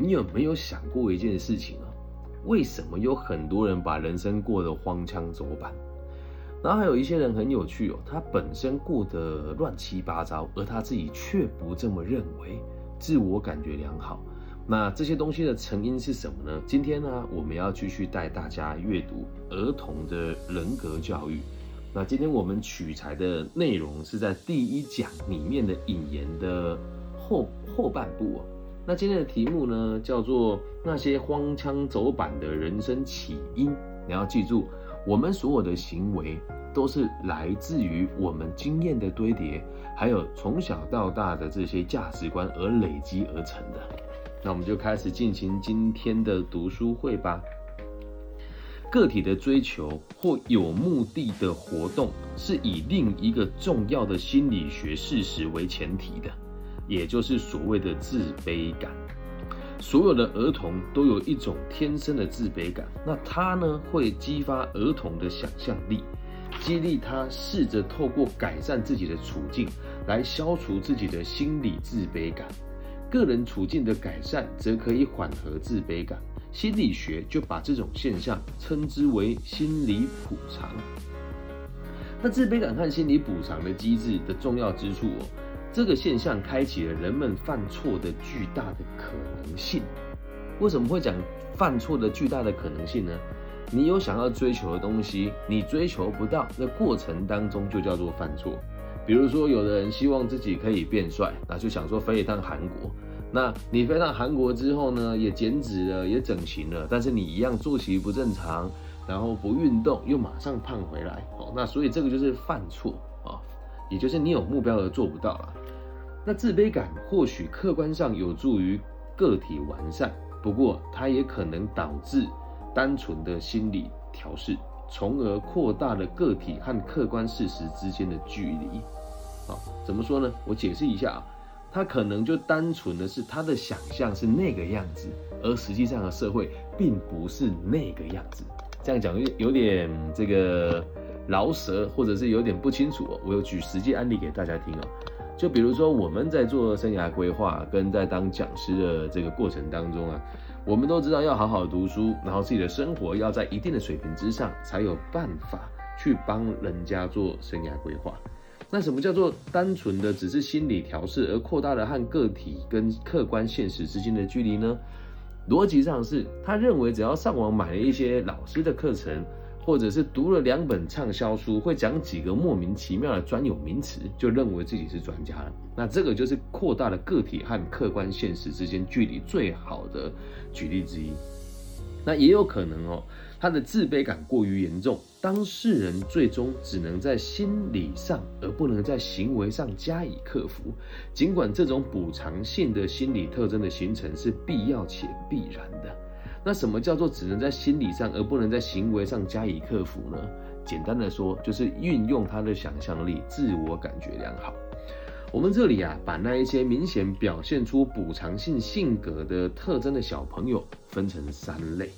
你有没有想过一件事情啊？为什么有很多人把人生过得荒腔走板？然后还有一些人很有趣哦，他本身过得乱七八糟，而他自己却不这么认为，自我感觉良好。那这些东西的成因是什么呢？今天呢，我们要继续带大家阅读儿童的人格教育。那今天我们取材的内容是在第一讲里面的引言的后后半部啊。那今天的题目呢，叫做那些荒腔走板的人生起因。你要记住，我们所有的行为都是来自于我们经验的堆叠，还有从小到大的这些价值观而累积而成的。那我们就开始进行今天的读书会吧。个体的追求或有目的的活动，是以另一个重要的心理学事实为前提的，也就是所谓的自卑感。所有的儿童都有一种天生的自卑感，那它呢会激发儿童的想象力，激励他试着透过改善自己的处境来消除自己的心理自卑感。个人处境的改善则可以缓和自卑感，心理学就把这种现象称之为心理补偿。那自卑感和心理补偿的机制的重要之处哦，这个现象开启了人们犯错的巨大的可能性。为什么会讲犯错的巨大的可能性呢？你有想要追求的东西，你追求不到，那过程当中就叫做犯错。比如说，有的人希望自己可以变帅，那就想说飞一趟韩国。那你飞到韩国之后呢，也减脂了，也整形了，但是你一样作息不正常，然后不运动，又马上胖回来。哦，那所以这个就是犯错啊，也就是你有目标而做不到了。那自卑感或许客观上有助于个体完善，不过它也可能导致单纯的心理调试，从而扩大了个体和客观事实之间的距离。好，怎么说呢？我解释一下啊，他可能就单纯的是他的想象是那个样子，而实际上的社会并不是那个样子。这样讲有有点这个饶舌，或者是有点不清楚哦。我有举实际案例给大家听哦。就比如说我们在做生涯规划跟在当讲师的这个过程当中啊，我们都知道要好好读书，然后自己的生活要在一定的水平之上，才有办法去帮人家做生涯规划。那什么叫做单纯的只是心理调试，而扩大了和个体跟客观现实之间的距离呢？逻辑上是，他认为只要上网买了一些老师的课程，或者是读了两本畅销书，会讲几个莫名其妙的专有名词，就认为自己是专家了。那这个就是扩大了个体和客观现实之间距离最好的举例之一。那也有可能哦。他的自卑感过于严重，当事人最终只能在心理上，而不能在行为上加以克服。尽管这种补偿性的心理特征的形成是必要且必然的，那什么叫做只能在心理上，而不能在行为上加以克服呢？简单的说，就是运用他的想象力，自我感觉良好。我们这里啊，把那一些明显表现出补偿性性格的特征的小朋友分成三类。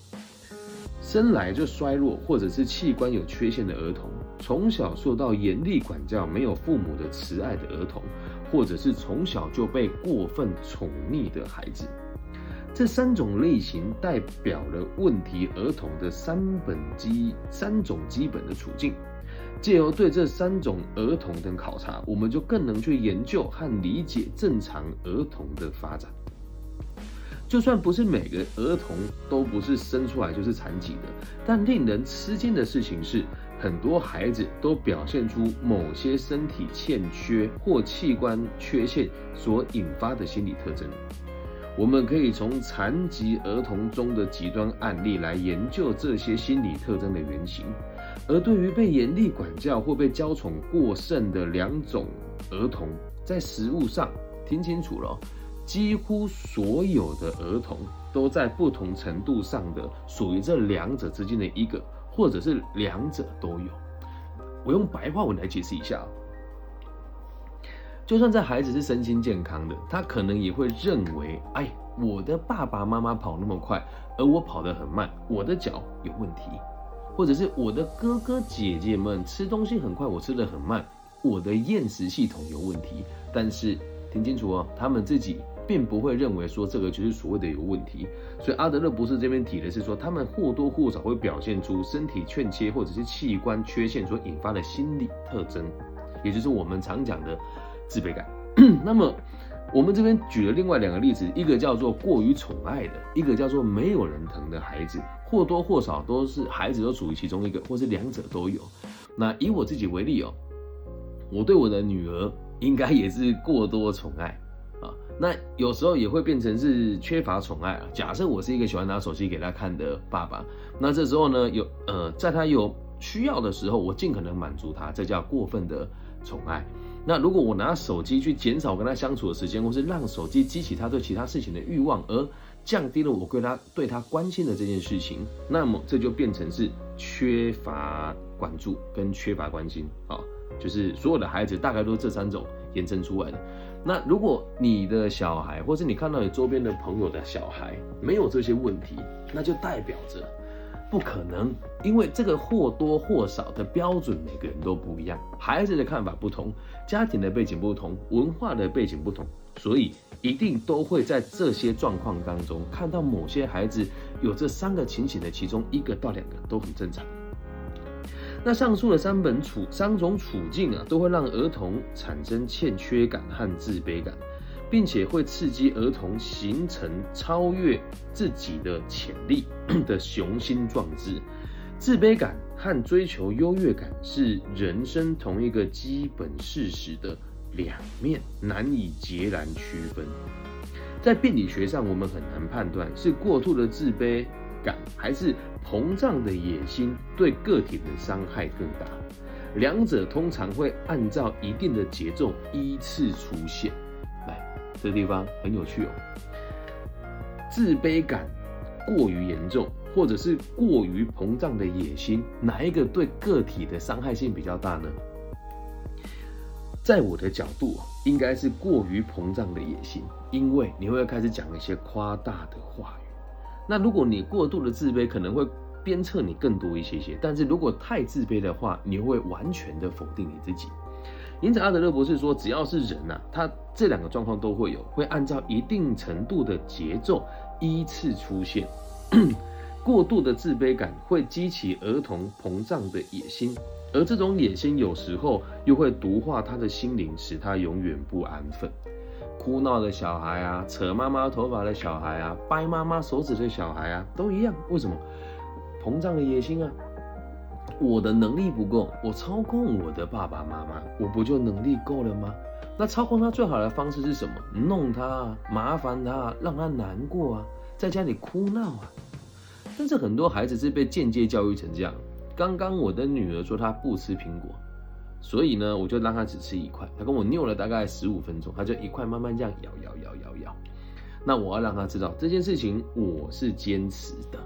生来就衰弱或者是器官有缺陷的儿童，从小受到严厉管教、没有父母的慈爱的儿童，或者是从小就被过分宠溺的孩子，这三种类型代表了问题儿童的三本基三种基本的处境。借由对这三种儿童的考察，我们就更能去研究和理解正常儿童的发展。就算不是每个儿童都不是生出来就是残疾的，但令人吃惊的事情是，很多孩子都表现出某些身体欠缺或器官缺陷所引发的心理特征。我们可以从残疾儿童中的极端案例来研究这些心理特征的原型。而对于被严厉管教或被娇宠过剩的两种儿童，在食物上，听清楚了。几乎所有的儿童都在不同程度上的属于这两者之间的一个，或者是两者都有。我用白话文来解释一下：就算这孩子是身心健康的，他可能也会认为，哎，我的爸爸妈妈跑那么快，而我跑得很慢，我的脚有问题；或者是我的哥哥姐姐们吃东西很快，我吃得很慢，我的厌食系统有问题。但是听清楚哦，他们自己。并不会认为说这个就是所谓的有问题。所以阿德勒博士这边提的是说，他们或多或少会表现出身体欠缺或者是器官缺陷所引发的心理特征，也就是我们常讲的自卑感。那么我们这边举了另外两个例子，一个叫做过于宠爱的，一个叫做没有人疼的孩子，或多或少都是孩子都属于其中一个，或是两者都有。那以我自己为例哦，我对我的女儿应该也是过多宠爱啊，那有时候也会变成是缺乏宠爱啊。假设我是一个喜欢拿手机给她看的爸爸，那这时候呢，有呃，在她有需要的时候，我尽可能满足她，这叫过分的宠爱。那如果我拿手机去减少跟他相处的时间，或是让手机激起他对其他事情的欲望，而降低了我对他对他关心的这件事情，那么这就变成是缺乏关注跟缺乏关心啊，就是所有的孩子大概都是这三种延伸出来的。那如果你的小孩，或是你看到你周边的朋友的小孩没有这些问题，那就代表着。不可能，因为这个或多或少的标准，每个人都不一样，孩子的看法不同，家庭的背景不同，文化的背景不同，所以一定都会在这些状况当中看到某些孩子有这三个情形的其中一个到两个都很正常。那上述的三本处三种处境啊，都会让儿童产生欠缺感和自卑感。并且会刺激儿童形成超越自己的潜力 的雄心壮志。自卑感和追求优越感是人生同一个基本事实的两面，难以截然区分。在病理学上，我们很难判断是过度的自卑感还是膨胀的野心对个体的伤害更大。两者通常会按照一定的节奏依次出现。这个地方很有趣哦。自卑感过于严重，或者是过于膨胀的野心，哪一个对个体的伤害性比较大呢？在我的角度，应该是过于膨胀的野心，因为你会开始讲一些夸大的话语。那如果你过度的自卑，可能会鞭策你更多一些些；但是如果太自卑的话，你会完全的否定你自己。因此，阿德勒博士说，只要是人呐，他这两个状况都会有，会按照一定程度的节奏依次出现。过度的自卑感会激起儿童膨胀的野心，而这种野心有时候又会毒化他的心灵，使他永远不安分。哭闹的小孩啊，扯妈妈头发的小孩啊，掰妈妈手指的小孩啊，都一样。为什么？膨胀的野心啊。我的能力不够，我操控我的爸爸妈妈，我不就能力够了吗？那操控他最好的方式是什么？弄他，麻烦他，让他难过啊，在家里哭闹啊。但是很多孩子是被间接教育成这样。刚刚我的女儿说她不吃苹果，所以呢，我就让她只吃一块。她跟我拗了大概十五分钟，她就一块慢慢这样咬咬咬咬咬。那我要让她知道这件事情我是坚持的。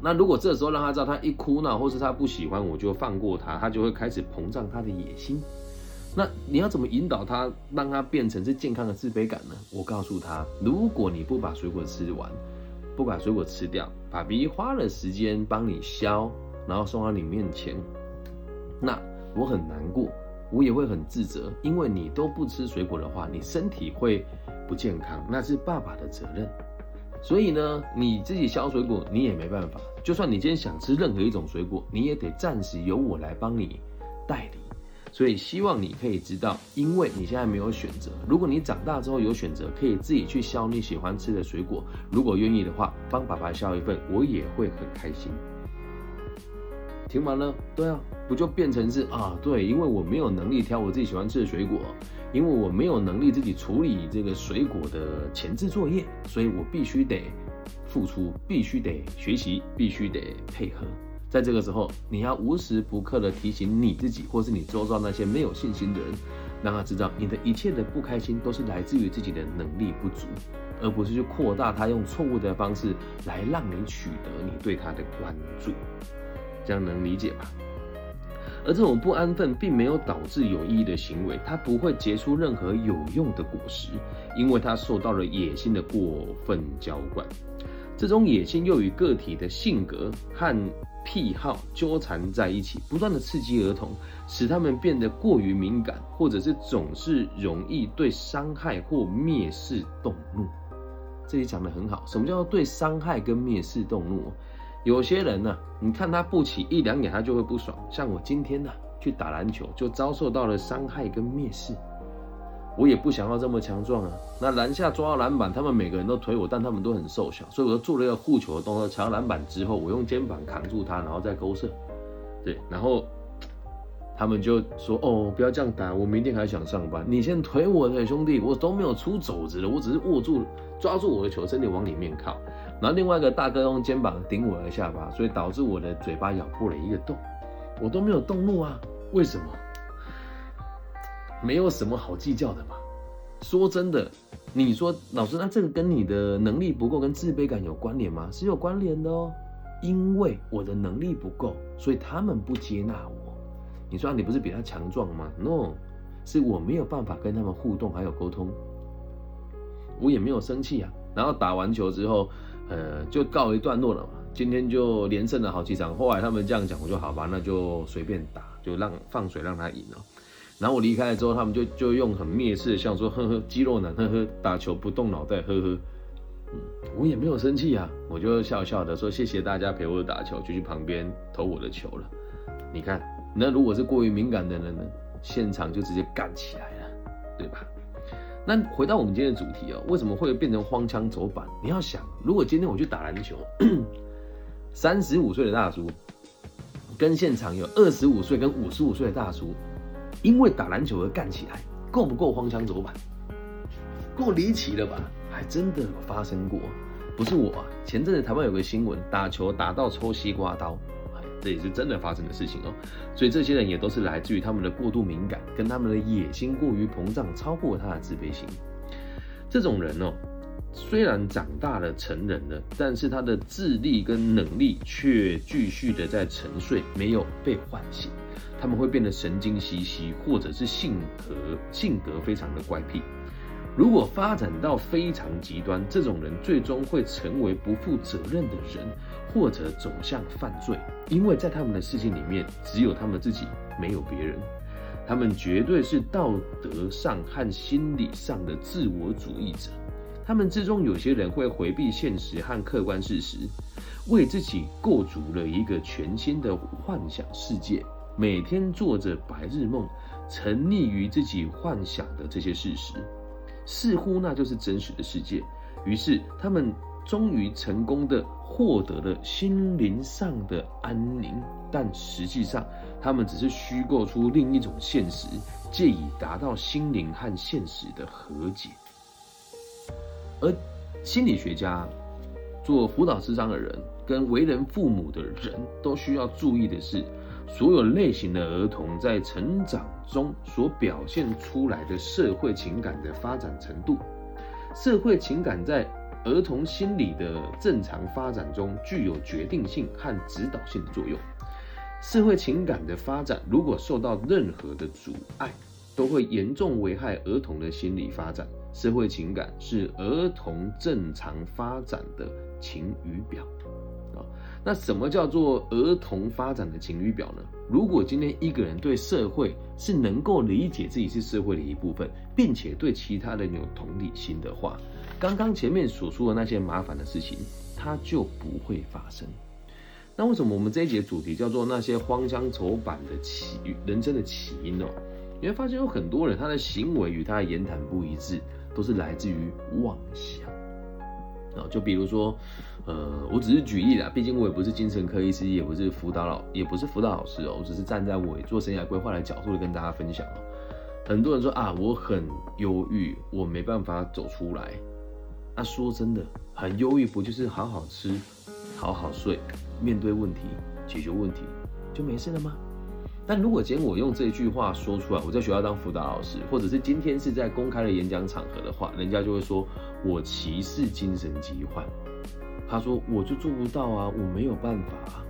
那如果这时候让他知道，他一哭闹或是他不喜欢，我就放过他，他就会开始膨胀他的野心。那你要怎么引导他，让他变成是健康的自卑感呢？我告诉他，如果你不把水果吃完，不把水果吃掉，爸比花了时间帮你削，然后送到你面前，那我很难过，我也会很自责，因为你都不吃水果的话，你身体会不健康，那是爸爸的责任。所以呢，你自己削水果，你也没办法。就算你今天想吃任何一种水果，你也得暂时由我来帮你代理。所以希望你可以知道，因为你现在没有选择。如果你长大之后有选择，可以自己去削你喜欢吃的水果。如果愿意的话，帮爸爸削一份，我也会很开心。听完了，对啊，不就变成是啊？对，因为我没有能力挑我自己喜欢吃的水果。因为我没有能力自己处理这个水果的前置作业，所以我必须得付出，必须得学习，必须得配合。在这个时候，你要无时不刻的提醒你自己，或是你周遭那些没有信心的人，让他知道你的一切的不开心都是来自于自己的能力不足，而不是去扩大他用错误的方式来让你取得你对他的关注。这样能理解吧？而这种不安分并没有导致有意义的行为，它不会结出任何有用的果实，因为它受到了野心的过分浇灌。这种野心又与个体的性格和癖好纠缠在一起，不断的刺激儿童，使他们变得过于敏感，或者是总是容易对伤害或蔑视动怒。这里讲的很好，什么叫做对伤害跟蔑视动怒？有些人呢，你看他不起一两眼，他就会不爽。像我今天呢，去打篮球就遭受到了伤害跟蔑视。我也不想要这么强壮啊！那篮下抓篮板，他们每个人都推我，但他们都很瘦小，所以我就做了一个护球的动作，抢篮板之后，我用肩膀扛住他，然后再勾射。对，然后他们就说：“哦，不要这样打，我明天还想上班。你先推我的兄弟，我都没有出肘子了，我只是握住抓住我的球，身体往里面靠。然后另外一个大哥用肩膀顶我的下巴，所以导致我的嘴巴咬破了一个洞，我都没有动怒啊？为什么？”没有什么好计较的嘛。说真的，你说老师，那这个跟你的能力不够，跟自卑感有关联吗？是有关联的哦。因为我的能力不够，所以他们不接纳我。你说你不是比他强壮吗？No，是我没有办法跟他们互动还有沟通。我也没有生气啊。然后打完球之后，呃，就告一段落了嘛。今天就连胜了好几场。后来他们这样讲，我就好吧，那就随便打，就让放水让他赢了。然后我离开了之后，他们就就用很蔑视的笑说：“呵呵，肌肉男，呵呵，打球不动脑袋，呵呵。”嗯，我也没有生气啊，我就笑笑的说：“谢谢大家陪我打球，就去旁边投我的球了。”你看，那如果是过于敏感的人呢，现场就直接干起来了，对吧？那回到我们今天的主题哦，为什么会变成荒腔走板？你要想，如果今天我去打篮球，三十五岁的大叔跟现场有二十五岁跟五十五岁的大叔。因为打篮球而干起来，够不够荒腔走板？够离奇了吧？还真的有发生过，不是我啊。前阵子台湾有个新闻，打球打到抽西瓜刀，这也是真的发生的事情哦。所以这些人也都是来自于他们的过度敏感，跟他们的野心过于膨胀，超过他的自卑心。这种人哦，虽然长大了成人了，但是他的智力跟能力却继续的在沉睡，没有被唤醒。他们会变得神经兮兮，或者是性格性格非常的怪癖。如果发展到非常极端，这种人最终会成为不负责任的人，或者走向犯罪。因为在他们的世界里面，只有他们自己，没有别人。他们绝对是道德上和心理上的自我主义者。他们之中有些人会回避现实和客观事实，为自己构筑了一个全新的幻想世界。每天做着白日梦，沉溺于自己幻想的这些事实，似乎那就是真实的世界。于是他们终于成功的获得了心灵上的安宁，但实际上他们只是虚构出另一种现实，借以达到心灵和现实的和解。而心理学家、做辅导师商的人跟为人父母的人都需要注意的是。所有类型的儿童在成长中所表现出来的社会情感的发展程度，社会情感在儿童心理的正常发展中具有决定性和指导性的作用。社会情感的发展如果受到任何的阻碍，都会严重危害儿童的心理发展。社会情感是儿童正常发展的晴雨表。啊那什么叫做儿童发展的晴雨表呢？如果今天一个人对社会是能够理解自己是社会的一部分，并且对其他人有同理心的话，刚刚前面所说的那些麻烦的事情，它就不会发生。那为什么我们这一节主题叫做那些荒腔走板的起人生的起因呢？你会发现有很多人他的行为与他的言谈不一致，都是来自于妄想。啊，就比如说。呃，我只是举例啦，毕竟我也不是精神科医师，也不是辅导老，也不是辅导老师哦，我只是站在我做生涯规划的角度跟大家分享哦。很多人说啊，我很忧郁，我没办法走出来。那说真的，很忧郁不就是好好吃，好好睡，面对问题，解决问题，就没事了吗？但如果今天我用这句话说出来，我在学校当辅导老师，或者是今天是在公开的演讲场合的话，人家就会说我歧视精神疾患。他说：“我就做不到啊，我没有办法。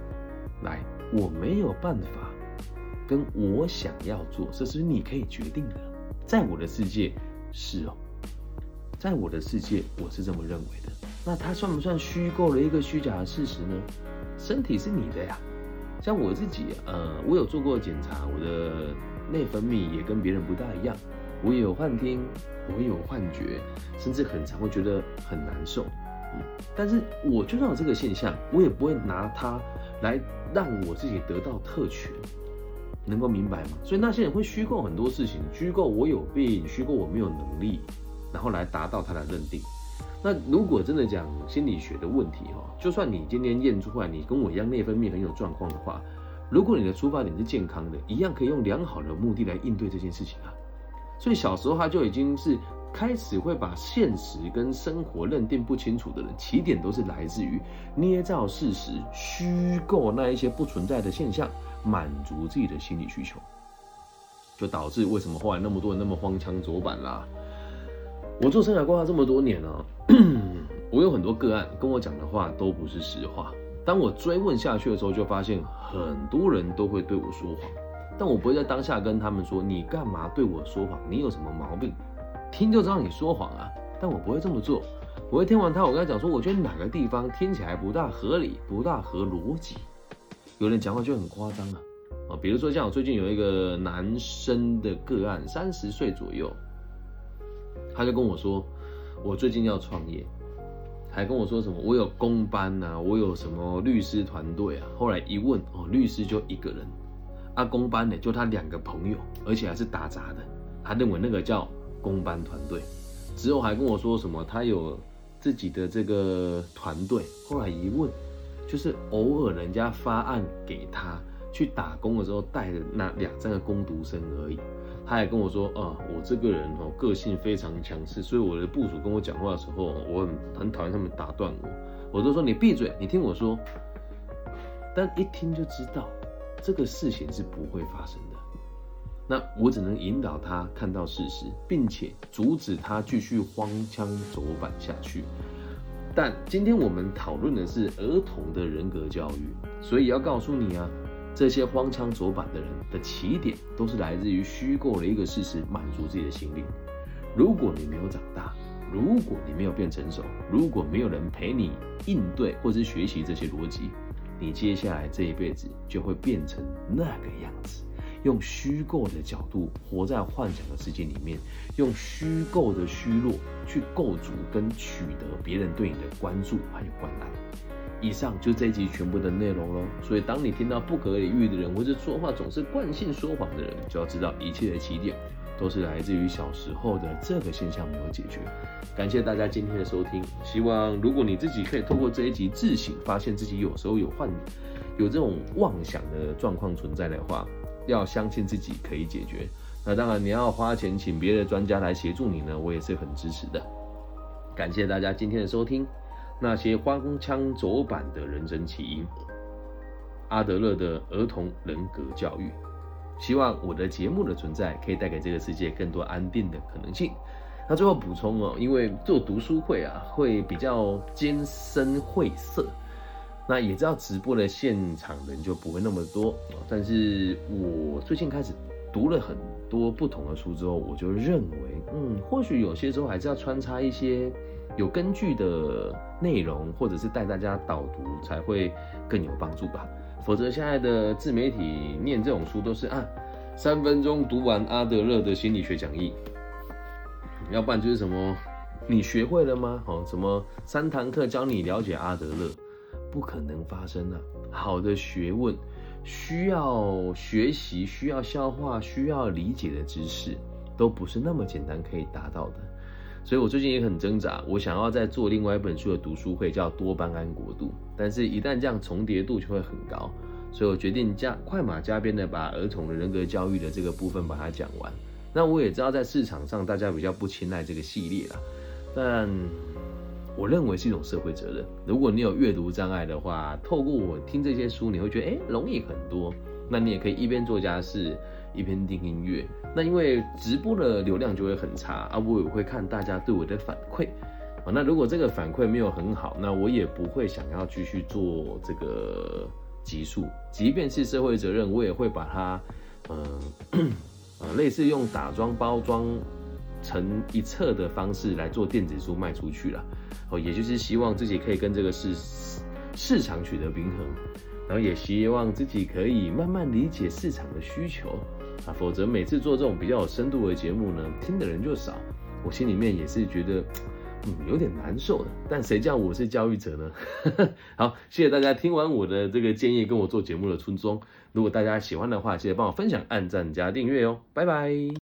来，我没有办法，跟我想要做，这是你可以决定的。在我的世界是哦，在我的世界我是这么认为的。那它算不算虚构了一个虚假的事实呢？身体是你的呀，像我自己，呃，我有做过检查，我的内分泌也跟别人不大一样，我也有幻听，我也有幻觉，甚至很常会觉得很难受。嗯，但是我就算有这个现象，我也不会拿它来让我自己得到特权，能够明白吗？所以那些人会虚构很多事情，虚构我有病，虚构我没有能力，然后来达到他的认定。那如果真的讲心理学的问题哈，就算你今天验出来你跟我一样内分泌很有状况的话，如果你的出发点是健康的，一样可以用良好的目的来应对这件事情啊。所以小时候他就已经是开始会把现实跟生活认定不清楚的人，起点都是来自于捏造事实、虚构那一些不存在的现象，满足自己的心理需求，就导致为什么后来那么多人那么荒腔走板啦。我做生涯规划这么多年呢，我有很多个案跟我讲的话都不是实话。当我追问下去的时候，就发现很多人都会对我说谎，但我不会在当下跟他们说你干嘛对我说谎，你有什么毛病？听就知道你说谎啊，但我不会这么做。我会听完他，我跟他讲说，我觉得哪个地方听起来不大合理，不大合逻辑。有人讲话就很夸张啊，啊，比如说像我最近有一个男生的个案，三十岁左右。他就跟我说，我最近要创业，还跟我说什么我有公班呐，我有什么律师团队啊。后来一问，哦，律师就一个人，啊，公班呢就他两个朋友，而且还是打杂的。他认为那个叫公班团队。之后还跟我说什么他有自己的这个团队。后来一问，就是偶尔人家发案给他去打工的时候带的那两三个工读生而已。他还跟我说啊，我这个人哦，个性非常强势，所以我的部署跟我讲话的时候，我很很讨厌他们打断我，我都说你闭嘴，你听我说。但一听就知道这个事情是不会发生的，那我只能引导他看到事实，并且阻止他继续荒腔走板下去。但今天我们讨论的是儿童的人格教育，所以要告诉你啊。这些荒腔走板的人的起点，都是来自于虚构的一个事实，满足自己的心理。如果你没有长大，如果你没有变成熟，如果没有人陪你应对或是学习这些逻辑，你接下来这一辈子就会变成那个样子，用虚构的角度活在幻想的世界里面，用虚构的虚弱去构筑跟取得别人对你的关注还有关爱。以上就这一集全部的内容喽。所以，当你听到不可理喻的人，或者说话总是惯性说谎的人，就要知道一切的起点都是来自于小时候的这个现象没有解决。感谢大家今天的收听。希望如果你自己可以透过这一集自省，发现自己有时候有幻有这种妄想的状况存在的话，要相信自己可以解决。那当然，你要花钱请别的专家来协助你呢，我也是很支持的。感谢大家今天的收听。那些荒腔走板的人生起因，阿德勒的儿童人格教育，希望我的节目的存在可以带给这个世界更多安定的可能性。那最后补充哦，因为做读书会啊，会比较艰深晦涩，那也知道直播的现场人就不会那么多。但是我最近开始读了很多不同的书之后，我就认为，嗯，或许有些时候还是要穿插一些。有根据的内容，或者是带大家导读，才会更有帮助吧。否则，现在的自媒体念这种书都是啊，三分钟读完阿德勒的心理学讲义，要不然就是什么你学会了吗？哦，什么三堂课教你了解阿德勒，不可能发生啊！好的学问需要学习，需要消化，需要理解的知识，都不是那么简单可以达到的。所以我最近也很挣扎，我想要再做另外一本书的读书会，叫多巴胺国度。但是，一旦这样重叠度就会很高，所以我决定加快马加鞭的把儿童的人格教育的这个部分把它讲完。那我也知道在市场上大家比较不青睐这个系列了，但我认为是一种社会责任。如果你有阅读障碍的话，透过我听这些书，你会觉得哎容易很多。那你也可以一边做家事。一边听音乐，那因为直播的流量就会很差啊，我也会看大家对我的反馈啊。那如果这个反馈没有很好，那我也不会想要继续做这个集数。即便是社会责任，我也会把它，嗯，呃，类似用打装包装成一册的方式来做电子书卖出去了。哦，也就是希望自己可以跟这个市市场取得平衡。然后也希望自己可以慢慢理解市场的需求啊，否则每次做这种比较有深度的节目呢，听的人就少，我心里面也是觉得。嗯，有点难受的，但谁叫我是教育者呢？好，谢谢大家听完我的这个建议，跟我做节目的初衷。如果大家喜欢的话，记得帮我分享、按赞、加订阅哦。拜拜。